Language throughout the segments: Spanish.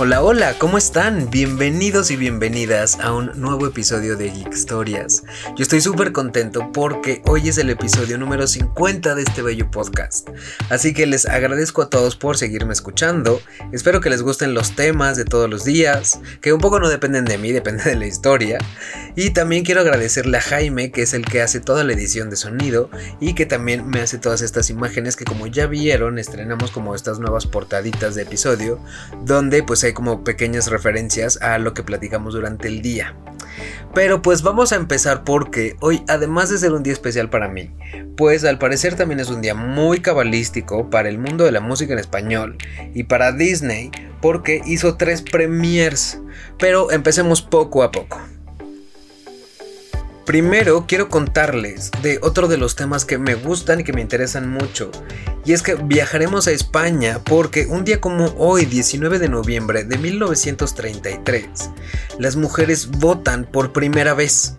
Hola, hola, ¿cómo están? Bienvenidos y bienvenidas a un nuevo episodio de Geek Historias. Yo estoy súper contento porque hoy es el episodio número 50 de este bello podcast. Así que les agradezco a todos por seguirme escuchando. Espero que les gusten los temas de todos los días, que un poco no dependen de mí, depende de la historia. Y también quiero agradecerle a Jaime, que es el que hace toda la edición de sonido y que también me hace todas estas imágenes que como ya vieron, estrenamos como estas nuevas portaditas de episodio, donde pues como pequeñas referencias a lo que platicamos durante el día. Pero pues vamos a empezar porque hoy, además de ser un día especial para mí, pues al parecer también es un día muy cabalístico para el mundo de la música en español y para Disney porque hizo tres premiers. Pero empecemos poco a poco. Primero quiero contarles de otro de los temas que me gustan y que me interesan mucho. Y es que viajaremos a España porque un día como hoy, 19 de noviembre de 1933, las mujeres votan por primera vez.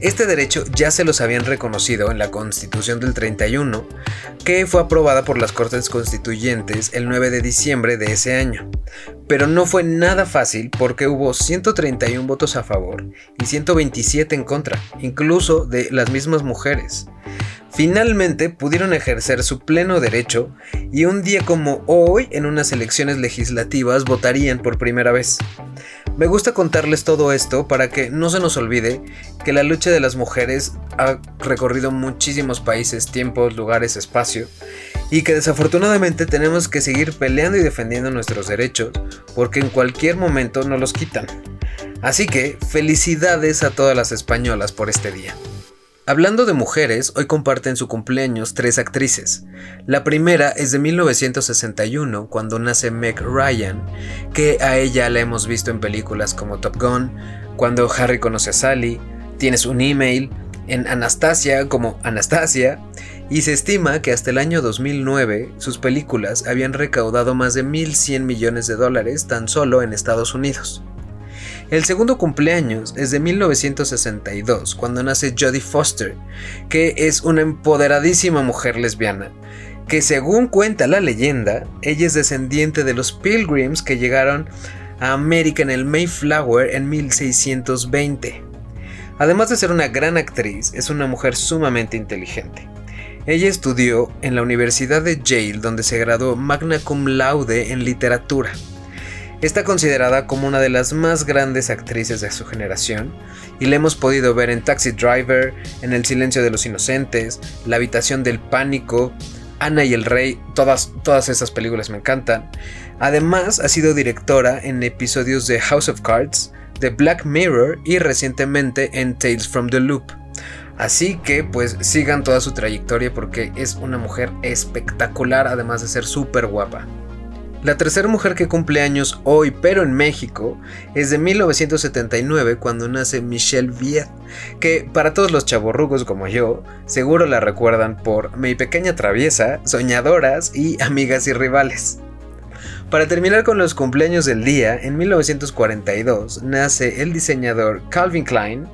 Este derecho ya se los habían reconocido en la Constitución del 31, que fue aprobada por las Cortes Constituyentes el 9 de diciembre de ese año. Pero no fue nada fácil porque hubo 131 votos a favor y 127 en contra, incluso de las mismas mujeres. Finalmente pudieron ejercer su pleno derecho y un día como hoy en unas elecciones legislativas votarían por primera vez. Me gusta contarles todo esto para que no se nos olvide que la lucha de las mujeres ha recorrido muchísimos países, tiempos, lugares, espacio y que desafortunadamente tenemos que seguir peleando y defendiendo nuestros derechos porque en cualquier momento nos los quitan. Así que felicidades a todas las españolas por este día. Hablando de mujeres, hoy comparten su cumpleaños tres actrices. La primera es de 1961, cuando nace Meg Ryan, que a ella la hemos visto en películas como Top Gun, cuando Harry conoce a Sally, Tienes un email, en Anastasia como Anastasia, y se estima que hasta el año 2009 sus películas habían recaudado más de 1.100 millones de dólares tan solo en Estados Unidos. El segundo cumpleaños es de 1962, cuando nace Jodie Foster, que es una empoderadísima mujer lesbiana, que según cuenta la leyenda, ella es descendiente de los Pilgrims que llegaron a América en el Mayflower en 1620. Además de ser una gran actriz, es una mujer sumamente inteligente. Ella estudió en la Universidad de Yale, donde se graduó magna cum laude en literatura. Está considerada como una de las más grandes actrices de su generación y la hemos podido ver en Taxi Driver, en El silencio de los inocentes, La habitación del pánico, Ana y el Rey, todas, todas esas películas me encantan. Además ha sido directora en episodios de House of Cards, de Black Mirror y recientemente en Tales from the Loop. Así que pues sigan toda su trayectoria porque es una mujer espectacular además de ser súper guapa. La tercera mujer que cumple años hoy, pero en México, es de 1979 cuando nace Michelle Viet, que para todos los chavorrugos como yo, seguro la recuerdan por Mi Pequeña Traviesa, Soñadoras y Amigas y Rivales. Para terminar con los cumpleaños del día, en 1942 nace el diseñador Calvin Klein,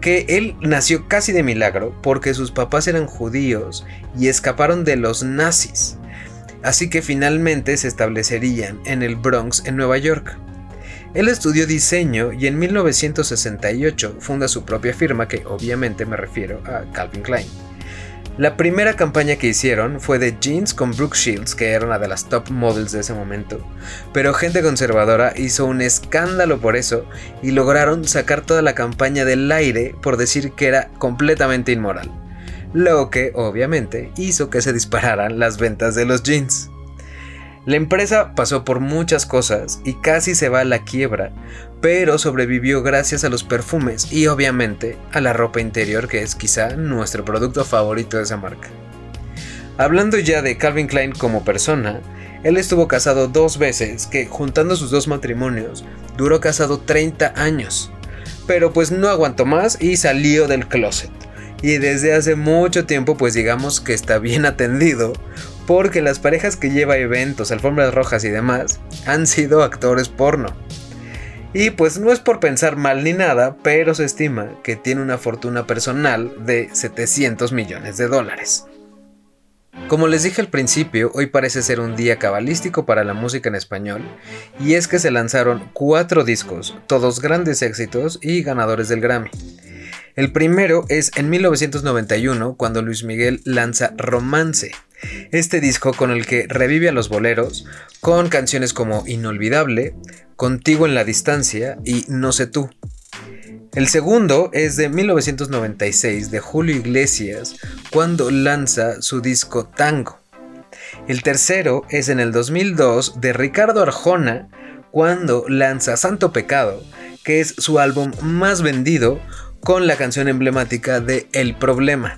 que él nació casi de milagro porque sus papás eran judíos y escaparon de los nazis así que finalmente se establecerían en el Bronx, en Nueva York. Él estudió diseño y en 1968 funda su propia firma, que obviamente me refiero a Calvin Klein. La primera campaña que hicieron fue de jeans con Brooke Shields, que era una de las top models de ese momento, pero gente conservadora hizo un escándalo por eso y lograron sacar toda la campaña del aire por decir que era completamente inmoral lo que obviamente hizo que se dispararan las ventas de los jeans. La empresa pasó por muchas cosas y casi se va a la quiebra, pero sobrevivió gracias a los perfumes y obviamente a la ropa interior que es quizá nuestro producto favorito de esa marca. Hablando ya de Calvin Klein como persona, él estuvo casado dos veces, que juntando sus dos matrimonios, duró casado 30 años. Pero pues no aguantó más y salió del closet y desde hace mucho tiempo pues digamos que está bien atendido porque las parejas que lleva eventos, alfombras rojas y demás han sido actores porno. Y pues no es por pensar mal ni nada, pero se estima que tiene una fortuna personal de 700 millones de dólares. Como les dije al principio, hoy parece ser un día cabalístico para la música en español, y es que se lanzaron cuatro discos, todos grandes éxitos y ganadores del Grammy. El primero es en 1991, cuando Luis Miguel lanza Romance, este disco con el que revive a los boleros, con canciones como Inolvidable, Contigo en la Distancia y No sé tú. El segundo es de 1996 de Julio Iglesias, cuando lanza su disco Tango. El tercero es en el 2002 de Ricardo Arjona, cuando lanza Santo Pecado, que es su álbum más vendido, con la canción emblemática de El Problema.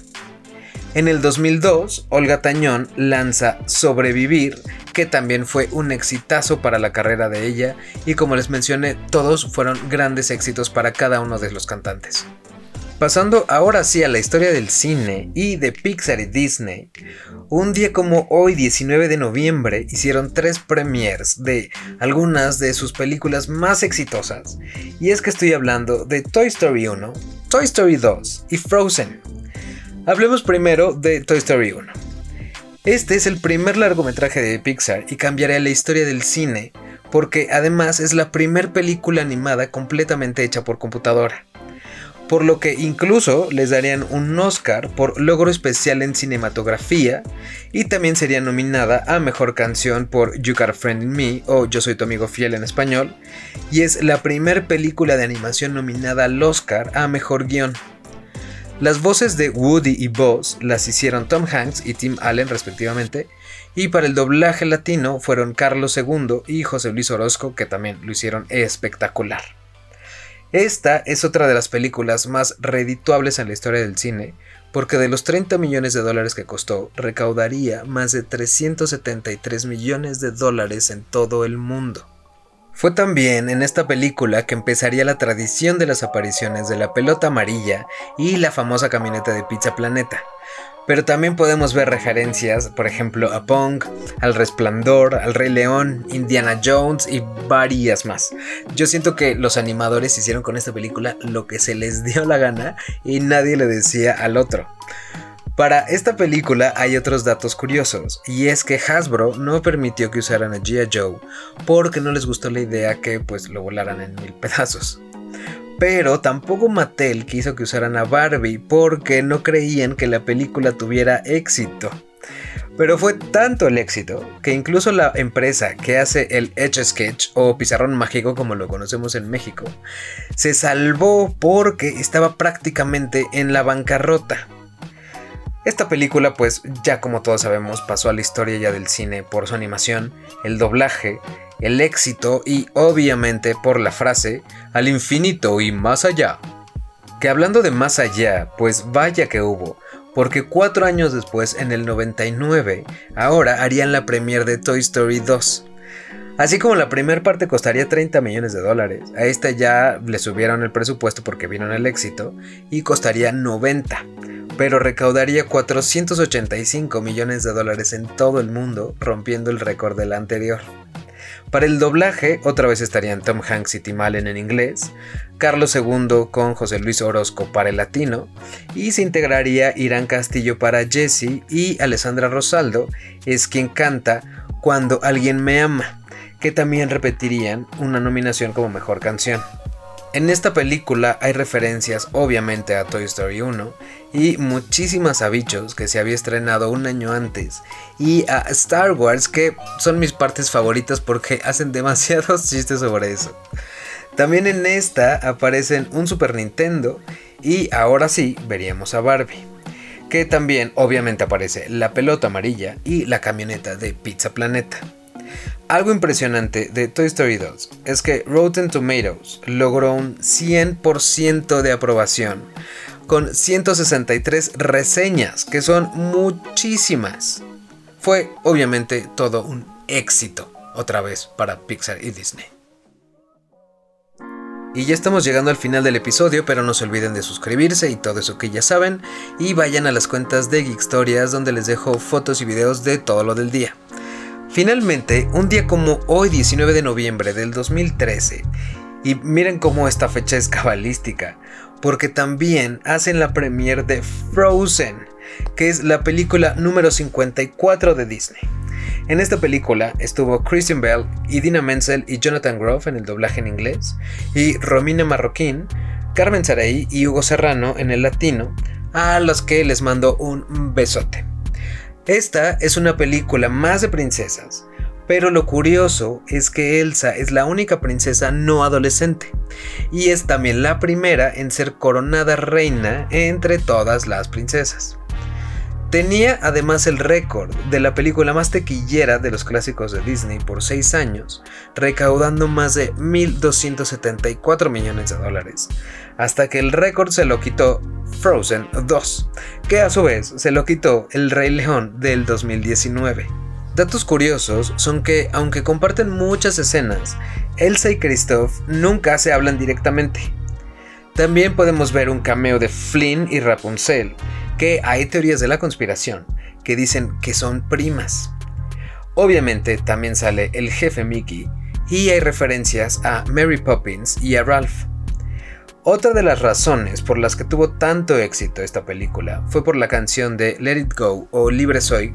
En el 2002, Olga Tañón lanza Sobrevivir, que también fue un exitazo para la carrera de ella y como les mencioné, todos fueron grandes éxitos para cada uno de los cantantes. Pasando ahora sí a la historia del cine y de Pixar y Disney, un día como hoy, 19 de noviembre, hicieron tres premiers de algunas de sus películas más exitosas. Y es que estoy hablando de Toy Story 1, Toy Story 2 y Frozen. Hablemos primero de Toy Story 1. Este es el primer largometraje de Pixar y cambiará la historia del cine, porque además es la primera película animada completamente hecha por computadora. Por lo que incluso les darían un Oscar por logro especial en cinematografía y también sería nominada a Mejor Canción por You Got a Friend in Me o Yo Soy Tu Amigo Fiel en español, y es la primera película de animación nominada al Oscar a Mejor Guión. Las voces de Woody y Buzz las hicieron Tom Hanks y Tim Allen respectivamente, y para el doblaje latino fueron Carlos II y José Luis Orozco, que también lo hicieron espectacular. Esta es otra de las películas más redituables en la historia del cine, porque de los 30 millones de dólares que costó, recaudaría más de 373 millones de dólares en todo el mundo. Fue también en esta película que empezaría la tradición de las apariciones de la pelota amarilla y la famosa camioneta de Pizza Planeta. Pero también podemos ver referencias, por ejemplo, a Pong, al Resplandor, al Rey León, Indiana Jones y varias más. Yo siento que los animadores hicieron con esta película lo que se les dio la gana y nadie le decía al otro. Para esta película hay otros datos curiosos, y es que Hasbro no permitió que usaran a G.I. Joe porque no les gustó la idea que pues lo volaran en mil pedazos. Pero tampoco Mattel quiso que usaran a Barbie porque no creían que la película tuviera éxito. Pero fue tanto el éxito que incluso la empresa que hace el Etch Sketch o pizarrón mágico como lo conocemos en México, se salvó porque estaba prácticamente en la bancarrota. Esta película, pues ya como todos sabemos, pasó a la historia ya del cine por su animación, el doblaje, el éxito y obviamente por la frase al infinito y más allá. Que hablando de más allá, pues vaya que hubo, porque cuatro años después, en el 99, ahora harían la premiere de Toy Story 2. Así como la primera parte costaría 30 millones de dólares, a esta ya le subieron el presupuesto porque vieron el éxito y costaría 90 pero recaudaría 485 millones de dólares en todo el mundo, rompiendo el récord del anterior. Para el doblaje, otra vez estarían Tom Hanks y Tim Allen en inglés, Carlos II con José Luis Orozco para el latino, y se integraría Irán Castillo para Jesse y Alessandra Rosaldo es quien canta Cuando alguien me ama, que también repetirían una nominación como mejor canción. En esta película hay referencias obviamente a Toy Story 1 y muchísimas a Bichos que se había estrenado un año antes y a Star Wars que son mis partes favoritas porque hacen demasiados chistes sobre eso. También en esta aparecen un Super Nintendo y ahora sí veríamos a Barbie. Que también obviamente aparece la pelota amarilla y la camioneta de Pizza Planeta. Algo impresionante de Toy Story 2 es que Rotten Tomatoes logró un 100% de aprobación, con 163 reseñas, que son muchísimas. Fue obviamente todo un éxito, otra vez, para Pixar y Disney. Y ya estamos llegando al final del episodio, pero no se olviden de suscribirse y todo eso que ya saben, y vayan a las cuentas de Geek Stories donde les dejo fotos y videos de todo lo del día. Finalmente, un día como hoy 19 de noviembre del 2013, Y miren cómo esta fecha es cabalística, porque también hacen la premiere de Frozen, que es la película número 54 de Disney. En esta película estuvo Christian Bell, Idina Menzel y Jonathan Grove en el doblaje en inglés, y Romina Marroquín, Carmen Saray y Hugo Serrano en el latino, a los que les mando un besote. Esta es una película más de princesas, pero lo curioso es que Elsa es la única princesa no adolescente y es también la primera en ser coronada reina entre todas las princesas. Tenía además el récord de la película más tequillera de los clásicos de Disney por 6 años, recaudando más de 1.274 millones de dólares, hasta que el récord se lo quitó Frozen 2, que a su vez se lo quitó El Rey León del 2019. Datos curiosos son que, aunque comparten muchas escenas, Elsa y Kristoff nunca se hablan directamente. También podemos ver un cameo de Flynn y Rapunzel, que hay teorías de la conspiración que dicen que son primas. Obviamente también sale el jefe Mickey y hay referencias a Mary Poppins y a Ralph. Otra de las razones por las que tuvo tanto éxito esta película fue por la canción de Let It Go o Libre Soy,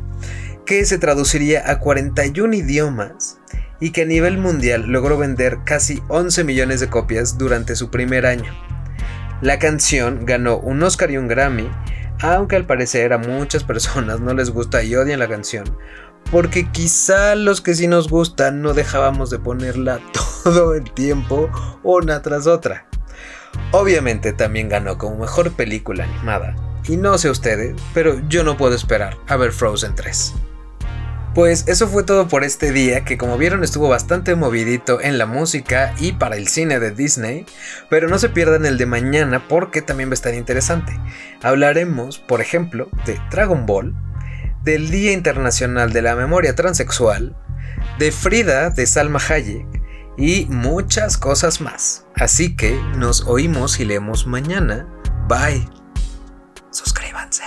que se traduciría a 41 idiomas y que a nivel mundial logró vender casi 11 millones de copias durante su primer año. La canción ganó un Oscar y un Grammy aunque al parecer a muchas personas no les gusta y odian la canción, porque quizá los que sí nos gustan no dejábamos de ponerla todo el tiempo una tras otra. Obviamente también ganó como mejor película animada, y no sé ustedes, pero yo no puedo esperar a ver Frozen 3. Pues eso fue todo por este día, que como vieron estuvo bastante movidito en la música y para el cine de Disney, pero no se pierdan el de mañana porque también va a estar interesante. Hablaremos, por ejemplo, de Dragon Ball, del Día Internacional de la Memoria Transexual, de Frida de Salma Hayek y muchas cosas más. Así que nos oímos y leemos mañana. Bye. Suscríbanse.